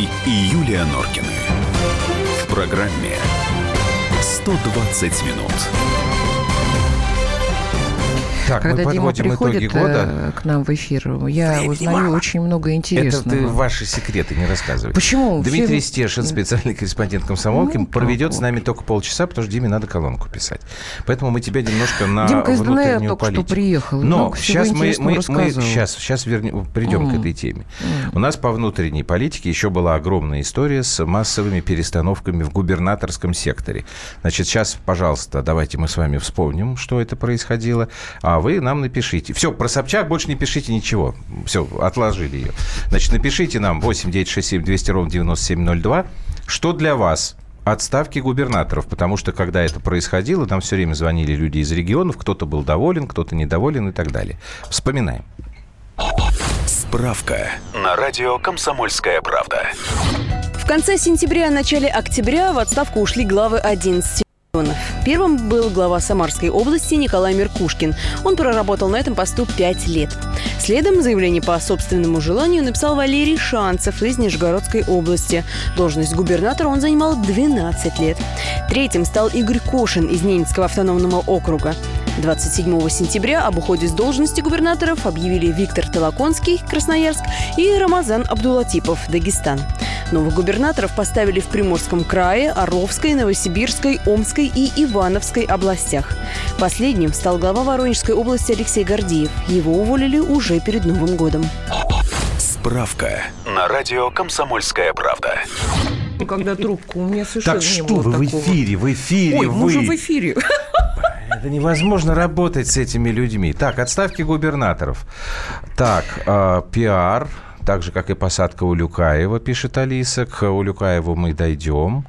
Новиковой и Юлия Норкины. В программе 120 минут. Так, Когда мы Дима приходит итоги года. э, к нам в эфир, я Времени узнаю мало. очень много Это интересного. ты ваши секреты не рассказывай. Почему? Дмитрий Все- Стешин, специальный корреспондент комсомолки, Ну, проведет с нами только полчаса, потому что Диме надо колонку писать. Поэтому мы тебя немножко на Димка из ДНР внутреннюю только что политику. приехал, Но сейчас мы, мы, мы сейчас, сейчас вернем, придем к М. этой теме. У нас по внутренней политике еще была огромная история с массовыми перестановками в губернаторском секторе. Значит, сейчас, пожалуйста, давайте мы с вами вспомним, что это происходило, а вы нам напишите. Все, про Собчак больше не пишите ничего. Все, отложили ее. Значит, напишите нам 8 967 200 ровно 9702, что для вас отставки губернаторов, потому что когда это происходило, нам все время звонили люди из регионов, кто-то был доволен, кто-то недоволен и так далее. Вспоминаем. Справка на радио «Комсомольская правда». В конце сентября и начале октября в отставку ушли главы 11 регионов. Первым был глава Самарской области Николай Меркушкин. Он проработал на этом посту пять лет. Следом заявление по собственному желанию написал Валерий Шанцев из Нижегородской области. Должность губернатора он занимал 12 лет. Третьим стал Игорь Кошин из Ненецкого автономного округа. 27 сентября об уходе с должности губернаторов объявили Виктор Толоконский, Красноярск, и Рамазан Абдулатипов, Дагестан. Новых губернаторов поставили в Приморском крае, Орловской, Новосибирской, Омской и Ивановской областях. Последним стал глава Воронежской области Алексей Гордеев. Его уволили уже перед Новым годом. Справка на радио «Комсомольская правда». Когда трубку, у меня совершенно Так не что было вы в такого. эфире, в эфире Ой, мы уже в вы. эфире. Это невозможно работать с этими людьми. Так, отставки губернаторов. Так, э, пиар, так же, как и посадка Улюкаева, пишет Алиса. К Улюкаеву мы дойдем.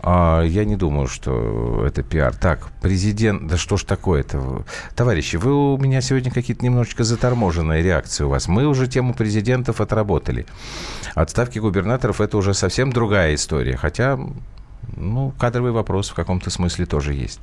А, я не думаю, что это пиар. Так, президент... Да что ж такое-то? Товарищи, вы у меня сегодня какие-то немножечко заторможенные реакции у вас. Мы уже тему президентов отработали. Отставки губернаторов – это уже совсем другая история. Хотя ну, кадровый вопрос в каком-то смысле тоже есть.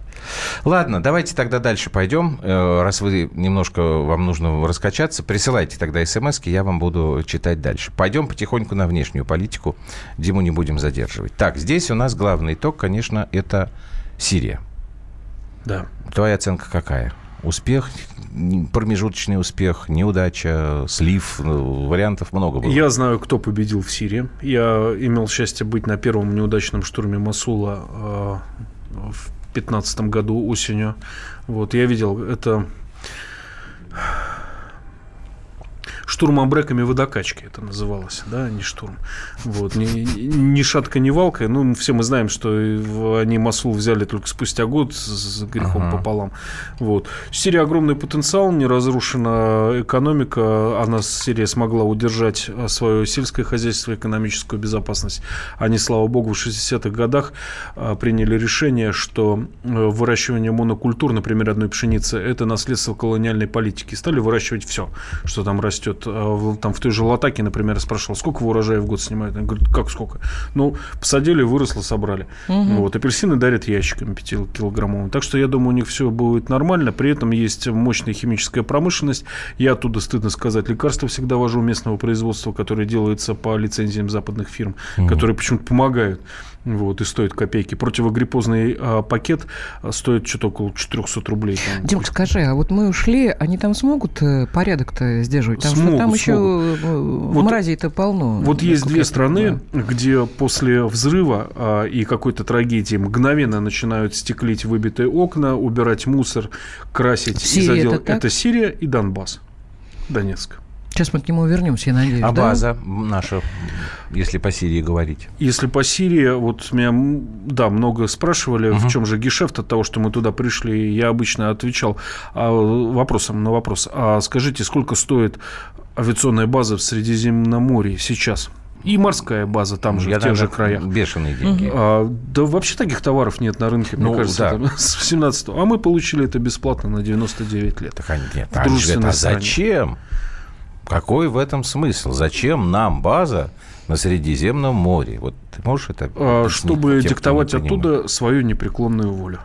Ладно, давайте тогда дальше пойдем. Э, Раз вы немножко вам нужно раскачаться, присылайте тогда смс я вам буду читать дальше. Пойдем потихоньку на внешнюю политику. Диму не будем задерживать. Так, здесь у нас главный итог, конечно, это Сирия. Да. Твоя оценка какая? Успех, промежуточный успех, неудача, слив, ну, вариантов много было. Я знаю, кто победил в Сирии. Я имел счастье быть на первом неудачном штурме Масула э, в 2015 году осенью. Вот, я видел это штурм обреками водокачки это называлось, да, не штурм. Вот, ни, ни шатка, ни валка. Ну, все мы знаем, что они Масул взяли только спустя год с грехом Ага. пополам. Вот. Сирия огромный потенциал, не разрушена экономика. Она, Сирия смогла удержать а, свое сельское хозяйство, экономическую безопасность. Они, слава богу, в 60-х годах а, приняли решение, что э, выращивание монокультур, например, одной пшеницы, это наследство колониальной политики. Стали выращивать все, что там растет. В- Там в той же Латаке, например, я спрашивал, сколько вы урожая в год снимают? Они говорят, как сколько? Ну, посадили, выросло, собрали. Вот, апельсины дарят ящиками 5-килограммовыми. Так что я думаю, у них все будет нормально. При этом есть мощная химическая промышленность. Я оттуда, стыдно сказать, лекарства всегда вожу местного производства, которые делаются по лицензиям западных фирм, которые почему-то помогают. Вот, и стоит копейки. Противогриппозный а, пакет а, стоит что-то около 400 рублей. Димка, скажи, а вот мы ушли, они там смогут э, порядок-то сдерживать? Что Смогут, там еще смогут. э, Вот- мразей-то полно. Вот есть две страны, понимаю. где после взрыва а, и какой-то трагедии мгновенно начинают стеклить выбитые окна, убирать мусор, красить. Сирия и задел- это так? это Сирия и Донбасс. Донецк. Сейчас мы к нему вернемся, я надеюсь. А да? база наша, если по Сирии говорить? Если по Сирии, вот меня, да, много спрашивали, в чем же гешефт от того, что мы туда пришли. Я обычно отвечал а, вопросом на вопрос. А скажите, сколько стоит авиационная база в Средиземноморье сейчас? И морская база там же, Я в тех же краях. Бешеные деньги. А, да вообще таких товаров нет на рынке, мне Ну, кажется, да. с 17 А мы получили это бесплатно на 99 лет. Так они- нет, В же говорят, а зачем? Какой в этом смысл? Зачем нам база на Средиземном море? Вот ты можешь это А, Чтобы тем, диктовать оттуда свою непреклонную волю.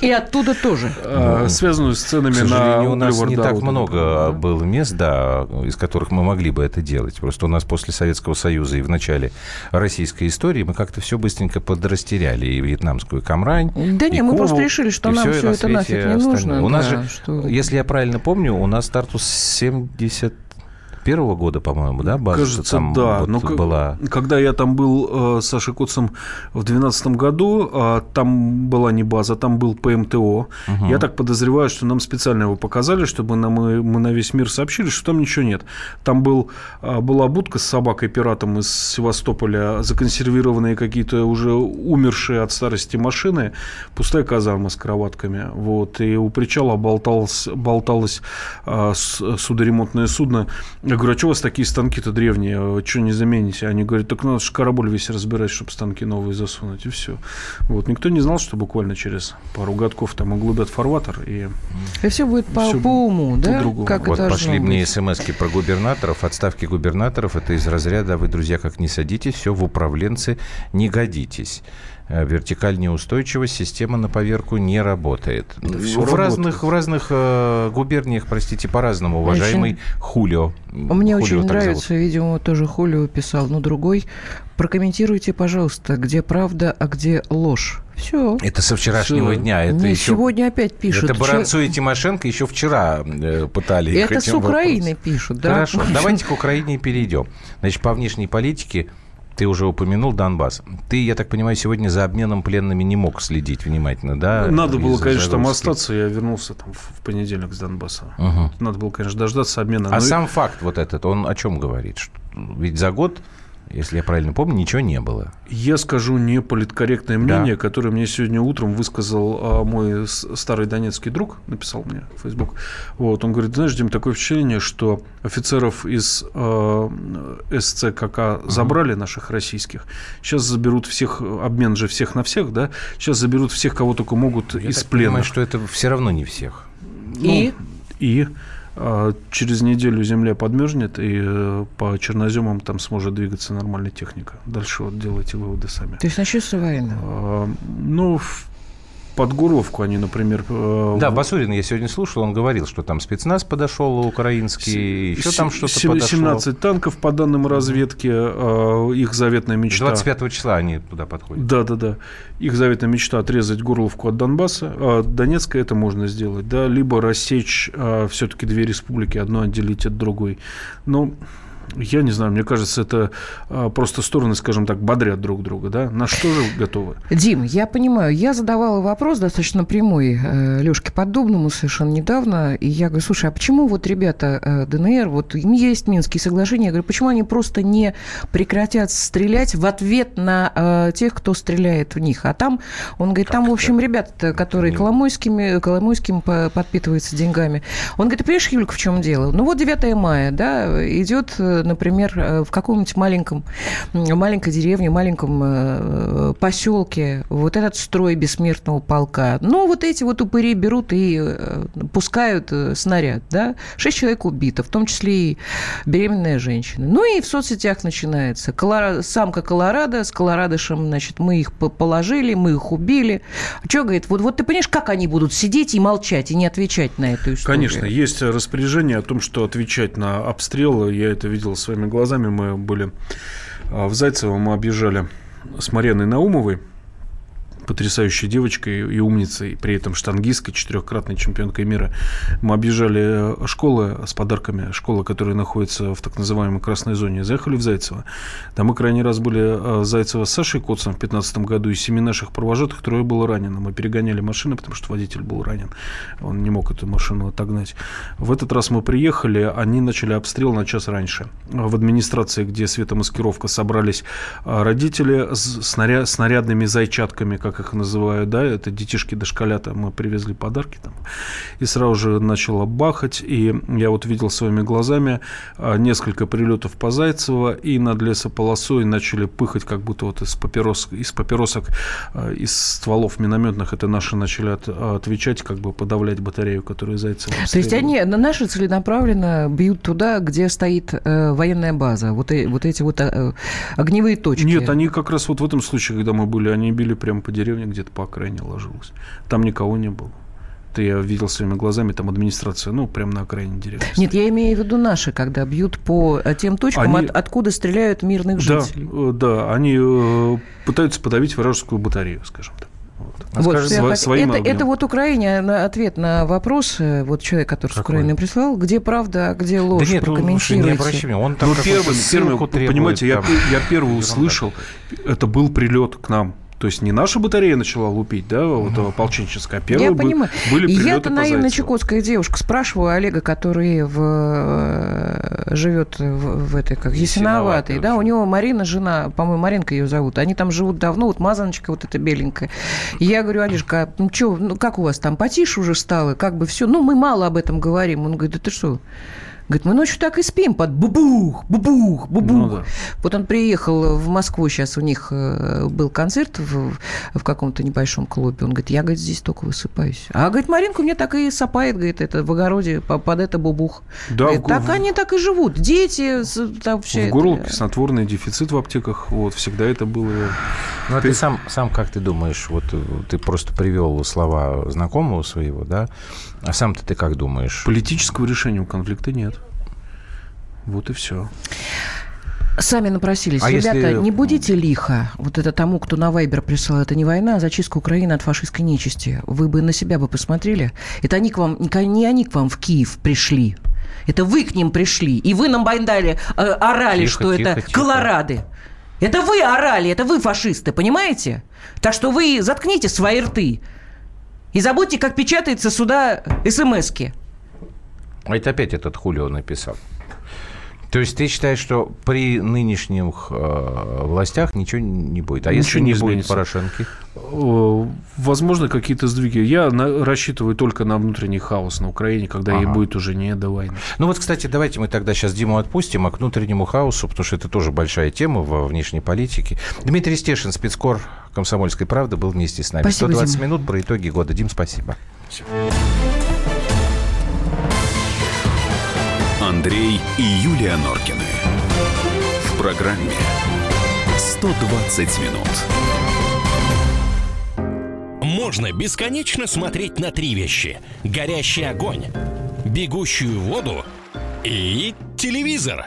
И оттуда тоже. А, связанную с ценами на у нас не так много было мест, да, из которых мы могли бы это делать. Просто у нас после Советского Союза и в начале российской истории мы как-то все быстренько подрастеряли и вьетнамскую Камрань. Да не, мы просто решили, что нам все это нафиг не остальное. нужно. У нас да, же, что- если я правильно помню, у нас стартус 70 первого года, по-моему, да, база Кажется, там да. вот Но была. Когда я там был э, с Сашей Коцем в 2012 году, э, там была не база, там был ПМТО. Я так подозреваю, что нам специально его показали, чтобы нам, мы, мы на весь мир сообщили, что там ничего нет. Там был, э, была будка с собакой-пиратом из Севастополя, законсервированные какие-то уже умершие от старости машины, пустая казарма с кроватками. Вот, и у причала болталось, болталось э, с- судоремонтное судно. Я говорю, а что у вас такие станки-то древние, что не замените? Они говорят, так надо же караболь весь разбирать, чтобы станки новые засунуть, и все. Вот, никто не знал, что буквально через пару годков там углубят фарватер, и И все будет по, Всё по уму, да? по-другому. Как Вот это пошли мне быть. смс про губернаторов, отставки губернаторов. Это из разряда «Вы, друзья, как не садитесь, все в управленцы не годитесь». Э, Вертикаль неустойчивость, система на поверку не работает. Да в, разных, в разных э, губерниях, простите, по-разному, уважаемый Хулио. Мне Хулио очень нравится, видимо, тоже Хулио писал, но другой. Прокомментируйте, пожалуйста, где правда, а где ложь. Все. зовут. Это со вчерашнего Всё. дня. Это Мне еще... сегодня опять пишут. Это Баранцу и Тимошенко еще вчера э, пытали Это с Украины вопросом. пишут, да? Хорошо, давайте к Украине перейдем. Значит, по внешней политике ты уже упомянул Донбасс. Ты, я так понимаю, сегодня за обменом пленными не мог следить внимательно, да? надо было, конечно, там остаться, я вернулся там в понедельник с Донбасса. Мгм. Надо было, конечно, дождаться обмена. А но- сам факт вот этот, он о чем говорит? Ведь за год, если я правильно помню, ничего не было. Я скажу не политкорректное мнение, которое мне сегодня утром высказал а, мой старый донецкий друг, написал мне в Facebook. Вот, он говорит, знаешь, Дим, такое впечатление, что офицеров из э, СЦКК забрали наших российских, сейчас заберут всех, обмен же всех на всех, да, сейчас заберут всех, кого только могут Я из так плена. понимаю, что это все равно не всех. И? И а, через неделю земля подмерзнет, и э, по черноземам там сможет двигаться нормальная техника. Дальше вот делайте выводы сами. То есть начнется война. А, Ну, в Подгуровку они, например... э, Да, Басурин я сегодня слушал, он говорил, что там спецназ подошел украинский, еще там что-то подошло. 17 танков, по данным разведки, э, их заветная мечта... 25 числа они туда подходят. Да, да, да. Их заветная мечта отрезать Горловку от Донбасса. А от Донецка это можно сделать, да, либо рассечь все-таки две республики, одну отделить от другой. Но я не знаю, мне кажется, это а, просто стороны, скажем так, бодрят друг друга, да. На что же готовы? Дим, я понимаю, я задавала вопрос достаточно прямой э, Лешке Поддубному совершенно недавно, и я говорю, слушай, а почему вот ребята э, ДНР, вот им есть Минские соглашения, я говорю, почему они просто не прекратят стрелять в ответ на э, тех, кто стреляет в них? А там, он говорит, там, в общем, ребята, которые Коломойскими, Коломойским по- подпитываются деньгами. Он говорит, ты понимаешь, Юлька, в чем дело? Ну вот 9 мая, да, идет, например, э, в каком-нибудь маленьком, маленькой деревне, маленьком э, поселке вот этот строй бессмертного полка. Ну, вот эти вот упыри берут и э, пускают снаряд, да. Шесть человек убито, в том числе и беременная женщина. Ну и в соцсетях начинается. Колорадо, самка Колорадо, с Колорадышем, значит, мы их по- положили, мы их убили. Что, говорит, вот, вот ты понимаешь, как они будут сидеть и молчать, и не отвечать на эту историю? Конечно, есть распоряжение о том, что отвечать на обстрелы. Я это видел своими глазами. Мы были а, в Зайцево, мы объезжали с Мариной Наумовой, потрясающей девочкой и умницей, при этом штангисткой, четырехкратной чемпионкой мира. Мы объезжали э, школы с подарками, школы, которые находятся в так называемой красной зоне. Заехали в Зайцево. Там мы крайний раз были э, Зайцево с Сашей Коцем в 2015 году. Из семи наших провожатых трое было ранено. Мы перегоняли машины, потому что водитель был ранен. Он не мог эту машину отогнать. В этот раз мы приехали, они начали обстрел на час раньше. В администрации, где светомаскировка, собрались а, родители с снаря- снарядными зайчатками, как их называют, да, это детишки дошколята, мы привезли подарки там, и сразу же начало бахать, и я вот видел своими глазами а, несколько прилетов по Зайцево, и над лесополосой начали пыхать, как будто вот из, папирос, из папиросок, а, из стволов минометных, это наши начали от- отвечать, как бы подавлять батарею, которую Зайцево То есть они на наши целенаправленно бьют туда, где стоит э, военная база, вот, э- вот эти вот э, огневые точки. Нет, они как раз вот в этом случае, когда мы были, они били прямо по деревне. где-то по окраине ложилась. Там никого не было. Это я видел своими глазами, там администрация, ну, прямо на окраине деревни. Нет, я имею в виду наши, когда бьют по э, тем точкам, Они- от- откуда стреляют мирных Да, жителей. э, да, они э, пытаются подавить вражескую батарею, скажем так. Вот. А Вот, скажи, я сво- своим это, огнем. это вот Украине на ответ на вопрос, вот человек, который с Какой? Украины прислал, где правда, а где Да ложь, нет, ну, слушай, не прокомментируйте. обращай внимания, он там Ну, первый, первый, требует, понимаете, я, там. пе- я первый услышал, это был прилет к нам. То есть не наша батарея начала лупить, да, вот э, ополченческая, а первые Я бы- понимаю. были прилеты Я-то наивная чукотская девушка. Спрашиваю Олега, который в, э, живет в, в этой, как Ясиноватой, Ясиноватой, да, у него Марина, жена, по-моему, Маринка ее зовут. Они там живут давно, вот мазаночка вот эта беленькая. И я говорю, Олежка, ну что, ну как у вас там, потише уже стало, как бы все, ну мы мало об этом говорим. Он говорит, да ты что? Говорит, мы ночью так и спим под бубух, бубух, бубух. Ну да. Вот он приехал в Москву, сейчас у них э, был концерт в, в каком-то небольшом клубе. Он говорит, я, говорит, здесь только высыпаюсь. А, говорит, Маринка у меня так и сапает, говорит, это в огороде по- под это бубух. Да, Говорит, в так они так и живут. Дети, там все В это. горловке снотворный дефицит в аптеках, вот, всегда это было. Ну, а ты сам, сам как ты думаешь, вот э, ты просто привел слова знакомого своего, да, а сам-то ты как думаешь? Политического решения у конфликта нет. Вот и все. Сами напросились. А Ребята, если- не будете лихо. Вот это тому, кто на Вайбер прислал, это не война, а зачистка Украины от фашистской нечисти. Вы бы на себя бы посмотрели. Это они к вам, не они к вам в Киев пришли. Это вы к ним пришли. И вы нам байдали, э, орали, Тихо, что тихо, это тихо. колорады. Это вы орали, это вы фашисты, понимаете? Так что вы заткните свои рты. И забудьте, как печатается сюда смс-ки. А это опять этот Хулио написал. То есть ты считаешь, что при нынешних э, властях ничего не будет? А если Ничего не не будет. Порошенки? Э, Возможно, какие-то сдвиги. Я на- рассчитываю только на внутренний хаос на Украине, когда ей Ага. будет уже не до войны. Ну вот, кстати, давайте мы тогда сейчас Диму отпустим, а к внутреннему хаосу, потому что это тоже большая тема во внешней политике. Дмитрий Стешин, спецкор «Комсомольской правды», был вместе с нами. Спасибо, 120 Дима. минут про итоги года. Дим, спасибо. Андрей и Юлия Норкины. В программе 120 минут. Можно бесконечно смотреть на три вещи. Горящий огонь, бегущую воду и телевизор.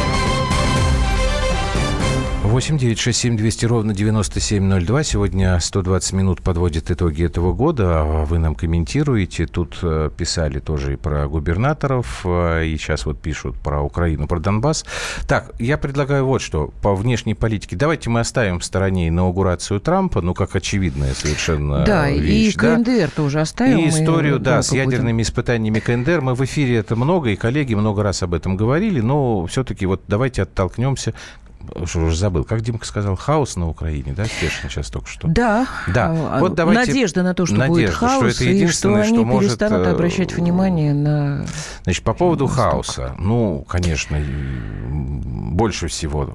8 9 6 7 200 ровно 9702. Сегодня 120 минут подводит итоги этого года. Вы нам комментируете. Тут э, писали тоже и про губернаторов, э, и сейчас вот пишут про Украину, про Донбасс. Так, я предлагаю вот что. По внешней политике. Давайте мы оставим в стороне инаугурацию Трампа, ну, как очевидная совершенно Да, вещь. и КНДР тоже оставим. И историю, да, долго с будем. ядерными испытаниями КНДР. Мы в эфире это много, и коллеги много раз об этом говорили, но все-таки вот давайте оттолкнемся. Что уже забыл, как Димка сказал, хаос на Украине, да, Стешин сейчас только что. Да. Да. А, Вот давайте- Надежда на то, что будет Надежда, что хаос, это и что они что может, перестанут э, обращать внимание на... Значит, по поводу Восток. хаоса. Ну, конечно, больше всего,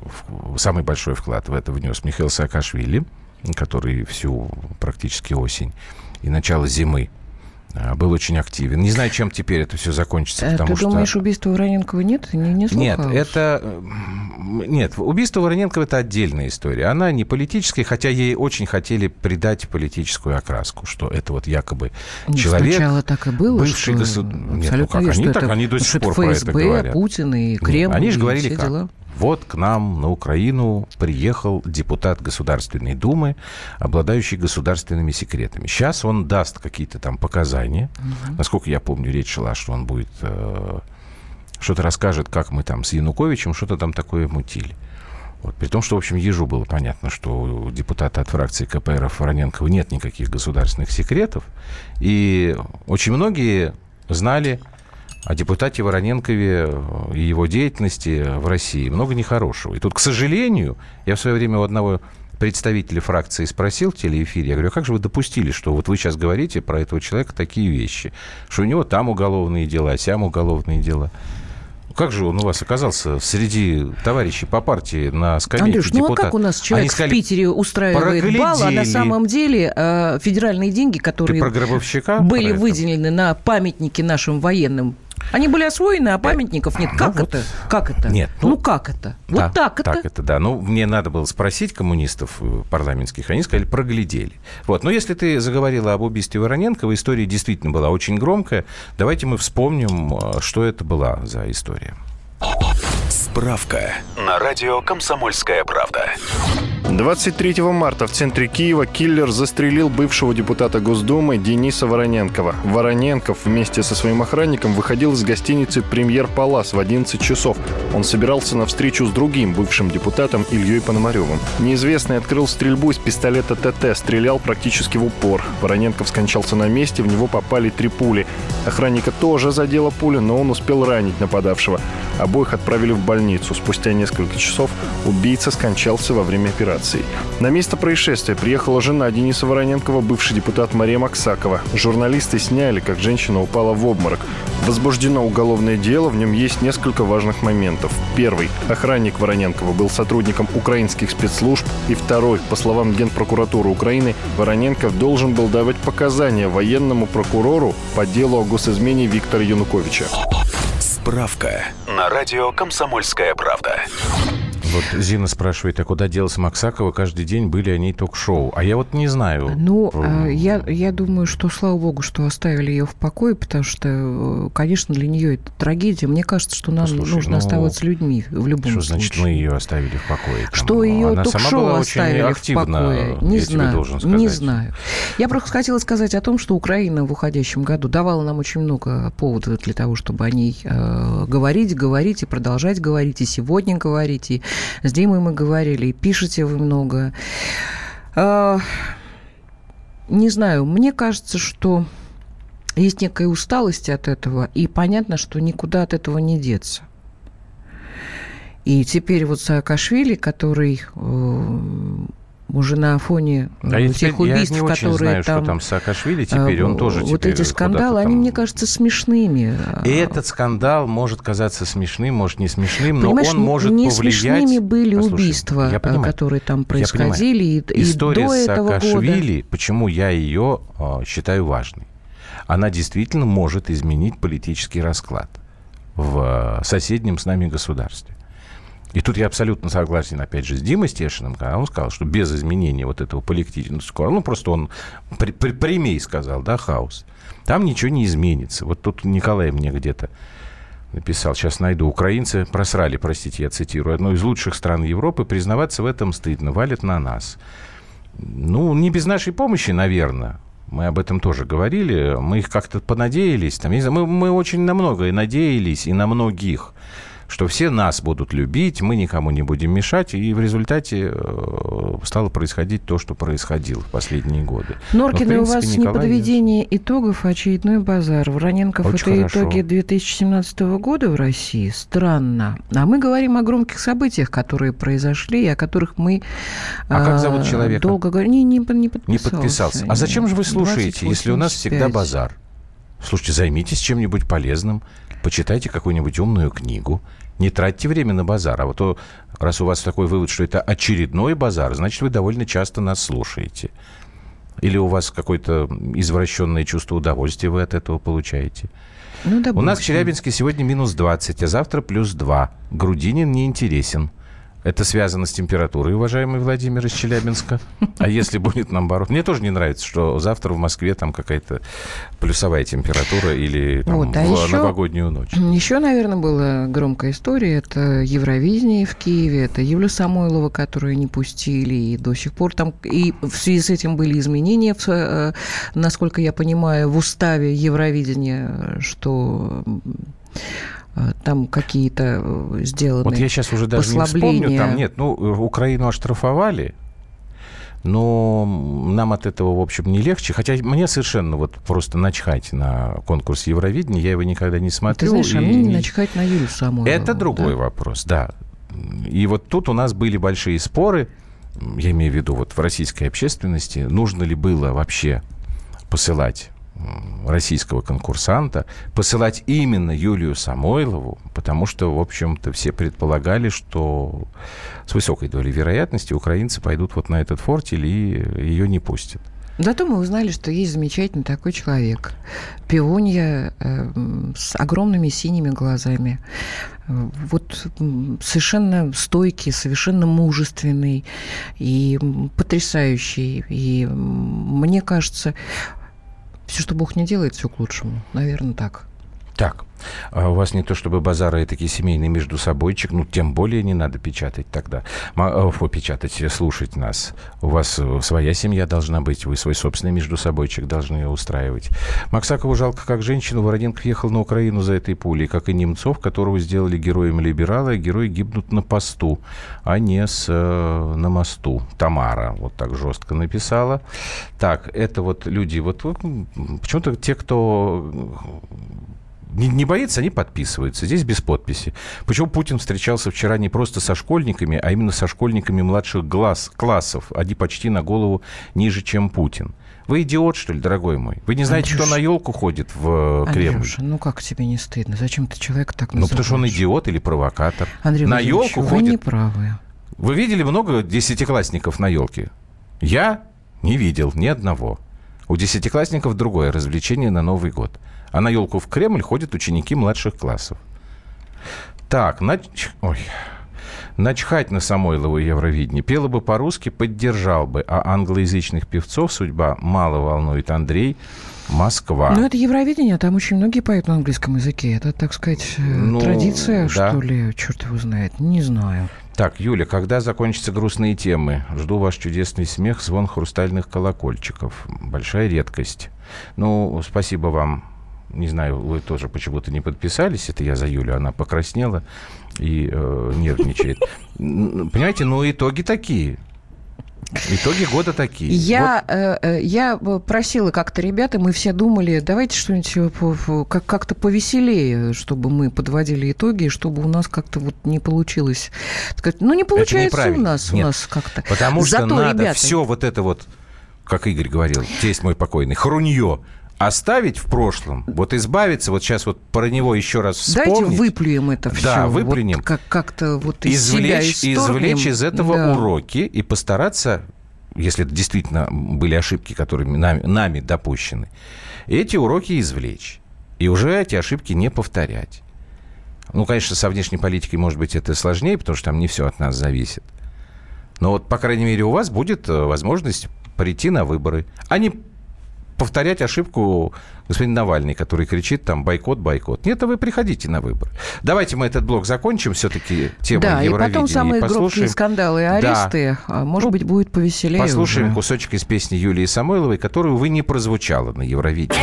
самый большой вклад в это внес Михаил Саакашвили, который всю практически осень и начало зимы был очень активен. Не знаю, чем теперь это все закончится, Э, потому Ты что... думаешь, убийство Вороненкова нет? Не, не Нет, это... Нет, убийство Вороненкова – это отдельная история. Она не политическая, хотя ей очень хотели придать политическую окраску, что это вот якобы Нет, человек... Сначала так и было, бывший что... государ- Нет, ну как, верно, они что так- это- они до что сих пор про это ФСБ, говорят. Путин и Нет, Кремль, Они же говорили как? дела. Вот к нам на Украину приехал депутат Государственной Думы, обладающий государственными секретами. Сейчас он даст какие-то там показания. Насколько я помню, речь шла, что он будет э, что-то расскажет, как мы там с Януковичем что-то там такое мутили. Вот. При том, что, в общем, Ежу было понятно, что у депутата от фракции КПРФ Вороненкова нет никаких государственных секретов. И очень многие знали, о депутате Вороненкове и его деятельности в России много нехорошего. И тут, к сожалению, я в свое время у одного представителя фракции спросил в телеэфире, я говорю, а как же вы допустили, что вот вы сейчас говорите про этого человека такие вещи, что у него там уголовные дела, сям уголовные дела. Как же он у вас оказался среди товарищей по партии на скамейке Андрюш, ну депутат? а как у нас человек сказали, в Питере устраивает бал, а на самом деле э, федеральные деньги, которые были выделены на памятники нашим военным, они были освоены, а памятников нет. Ну Как вот. это? Как это? Нет, Ну, ну, как это? Да, вот так это? Так это, да. Ну, мне надо было спросить коммунистов э, парламентских. Они сказали, проглядели. Вот. Но если ты заговорила об убийстве Вороненкова, история действительно была очень громкая. Давайте мы вспомним, э, что это была за история. Справка на радио «Комсомольская правда». 23 марта в центре Киева киллер застрелил бывшего депутата Госдумы Дениса Вороненкова. Вороненков вместе со своим охранником выходил из гостиницы «Премьер Палас» в 11 часов. Он собирался на встречу с другим бывшим депутатом Ильей Пономаревым. Неизвестный открыл стрельбу из пистолета ТТ, стрелял практически в упор. Вороненков скончался на месте, в него попали три пули. Охранника тоже задела пуля, но он успел ранить нападавшего. Обоих отправили в больницу. Спустя несколько часов убийца скончался во время операции. На место происшествия приехала жена Дениса Вороненкова, бывший депутат Мария Максакова. Журналисты сняли, как женщина упала в обморок. Возбуждено уголовное дело, в нем есть несколько важных моментов. Первый. Охранник Вороненкова был сотрудником украинских спецслужб. И второй. По словам Генпрокуратуры Украины, Вороненков должен был давать показания военному прокурору по делу о госизмене Виктора Януковича. Справка на радио «Комсомольская правда». Вот Зина спрашивает, а куда делась Максакова? Каждый день были они ток-шоу. А я вот не знаю. Ну, М, э, я, я думаю, что, слава богу, что оставили ее в покое, потому что, э, конечно, для нее это трагедия. Мне кажется, что нам Послушай, нужно ну, оставаться людьми в любом Что случае. значит мы ее оставили в покое? Там, Что ее Она сама ток-шоу оставили в покое, не знаю, не знаю. Я просто хотела сказать о том, что Украина в уходящем году давала нам очень много поводов для того, чтобы о ней э, говорить, говорить и продолжать говорить, и сегодня говорить, и с Димой мы говорили, и пишете вы много. Э, не знаю, мне кажется, что есть некая усталость от этого, и понятно, что никуда от этого не деться. И теперь вот Саакашвили, который э, уже на фоне э, А я тех теперь- я убийств, не очень которые знаю, там... что там Саакашвили теперь. Он э, тоже Вот теперь эти скандалы, куда-то они, там- мне кажется, смешными. И этот скандал может казаться смешным, может не смешным, но Понимаешь, он может не повлиять... смешными были Послушай, убийства, э, понимаю. которые там происходили и, и История до этого года. Саакашвили, почему я ее э, считаю важной? Она действительно может изменить политический расклад в э, соседнем с нами государстве. И тут я абсолютно согласен, опять же, с Димой Стешиным, когда он сказал, что без изменения вот этого политического, ну, просто он при, при- прямей сказал, да, хаос, там ничего не изменится. Вот тут Николай мне где-то написал, сейчас найду, украинцы просрали, простите, я цитирую, одну из лучших стран Европы, признаваться в этом стыдно, валят на нас. Ну, не без нашей помощи, наверное. Мы об этом тоже говорили. Мы их как-то понадеялись. Там, не знаю, мы, мы очень на многое надеялись и на многих что все нас будут любить, мы никому не будем мешать, и в результате э, стало происходить то, что происходило в последние годы. Но, в Норкины, у вас не Николай- подведение итогов, а очередной базар. Вороненков Очень это хорошо. итоги 2017 года в России. Странно. А мы говорим о громких событиях, которые произошли, и о которых мы А как а, зовут человека? долго говорили. Не, не, не Не подписался. подписался. А зачем же вы слушаете, если у нас всегда 2085? базар? Слушайте, займитесь чем-нибудь полезным, почитайте какую-нибудь умную книгу, не тратьте время на базар. А вот то, раз у вас такой вывод, что это очередной базар, значит, вы довольно часто нас слушаете. Или у вас какое-то извращенное чувство удовольствия вы от этого получаете. Ну, да У нас в. Челябинске сегодня минус 20, а завтра плюс 2. Грудинин не интересен. Это связано с температурой, уважаемый Владимир из Челябинска. А если будет наоборот? Мне тоже не нравится, что завтра в Москве там какая-то плюсовая температура или там, Вот, а в еще- новогоднюю ночь. Еще, наверное, была громкая история. Это Евровидение в Киеве, это Юлия Самойлова, которую не пустили, и до сих пор там... И в связи с этим были изменения, в, э, насколько я понимаю, в уставе Евровидения, что там какие-то э, сделаны... Вот я сейчас уже даже не вспомню, там нет, ну, э, Украину оштрафовали, Но нам от этого, в общем, не легче. Хотя мне совершенно вот просто начхать на конкурс Евровидения. Я его никогда не смотрю. Ты знаешь, а и мне не начхать на Юлю Самойлову. Это другой да. вопрос, да. И вот тут у нас были большие споры, я имею в виду вот в российской общественности, нужно ли было вообще посылать российского конкурсанта, посылать именно Юлию Самойлову, потому что, в общем-то, все предполагали, что с высокой долей вероятности украинцы пойдут вот на этот фортель и ее не пустят. Зато мы узнали, что есть замечательный такой человек. Пионья э, с огромными синими глазами. Вот совершенно стойкий, совершенно мужественный и потрясающий. И мне кажется, все, что Бог не делает, все к лучшему. Наверное, так. Так, а у вас не то чтобы базары такие семейные между собойчик, ну, тем более не надо печатать тогда. Э, фу, печатать, э, слушать нас. У вас э, своя семья должна быть, вы свой собственный между собойчик должны устраивать. Максакову жалко как женщину. Вороненков ехал на Украину за этой пулей, как и Немцов, которого сделали героем либерала, и герои гибнут на посту, а не с, на мосту. Тамара вот так жестко написала. Так, это вот люди, вот м, почему-то те, кто не, не боится, они подписываются. Здесь без подписи. Почему Путин встречался вчера не просто со школьниками, а именно со школьниками младших глаз, классов? Они почти на голову ниже, чем Путин. Вы идиот, что ли, дорогой мой? Вы не знаете, кто Андрюш. на елку ходит в э, Кремль? Андрюша, ну как тебе не стыдно? Зачем ты человека так Ну, называешь? потому что он идиот или провокатор. Андрей на елку вы ходит. не правы. Вы видели много десятиклассников на елке? Я не видел ни одного. У десятиклассников другое развлечение на Новый год. А на елку в Кремль ходят ученики младших классов. Так, нач... Ой. Начхать на Самойлову Евровидение. Пела бы по-русски, поддержал бы. А англоязычных певцов судьба мало волнует. Андрей, Москва. Ну, это Евровидение, там очень многие поют на английском языке. Это, так сказать, э, Ну, традиция, да. что ли? Черт его знает. Не знаю. Так, Юля, когда закончатся грустные темы? Жду ваш чудесный смех, звон хрустальных колокольчиков. Большая редкость. Ну, спасибо вам. Не знаю, вы тоже почему-то не подписались. Это я за Юлю. Она покраснела и э, нервничает. Понимаете, ну итоги такие. Итоги года такие. Я, э, э, я просила как-то ребят, и мы все думали, давайте что-нибудь э, как- как-то повеселее, чтобы мы подводили итоги, чтобы у нас как-то вот не получилось. сказать, Ну, не получается у нас, у Нет. нас как-то. Вот, потому что Зато, надо ребята, все вот это вот, как Игорь говорил, тесть мой покойный, хрунье оставить в прошлом, вот избавиться, вот сейчас вот про него еще раз вспомнить. Давайте выплюем это все. Да, выплюнем. как, как-то вот из извлечь, себя исторгнем. извлечь из этого Да. уроки и постараться, если это действительно были ошибки, которые нами, нами допущены, эти уроки извлечь. И уже эти ошибки не повторять. Ну, конечно, со внешней политикой, может быть, это сложнее, потому что там не все от нас зависит. Но вот, по крайней мере, у вас будет э, возможность прийти на выборы, а не повторять ошибку господина Навальный, который кричит там бойкот, бойкот. Нет, а вы приходите на выборы. Давайте мы этот блок закончим, все-таки тему Да, и Евровидения. потом самые громкие послушаем. скандалы и Да. аресты, а, может Ну, быть, будет повеселее Послушаем уже. кусочек из песни Юлии Самойловой, которую, увы, не прозвучала на Евровидении.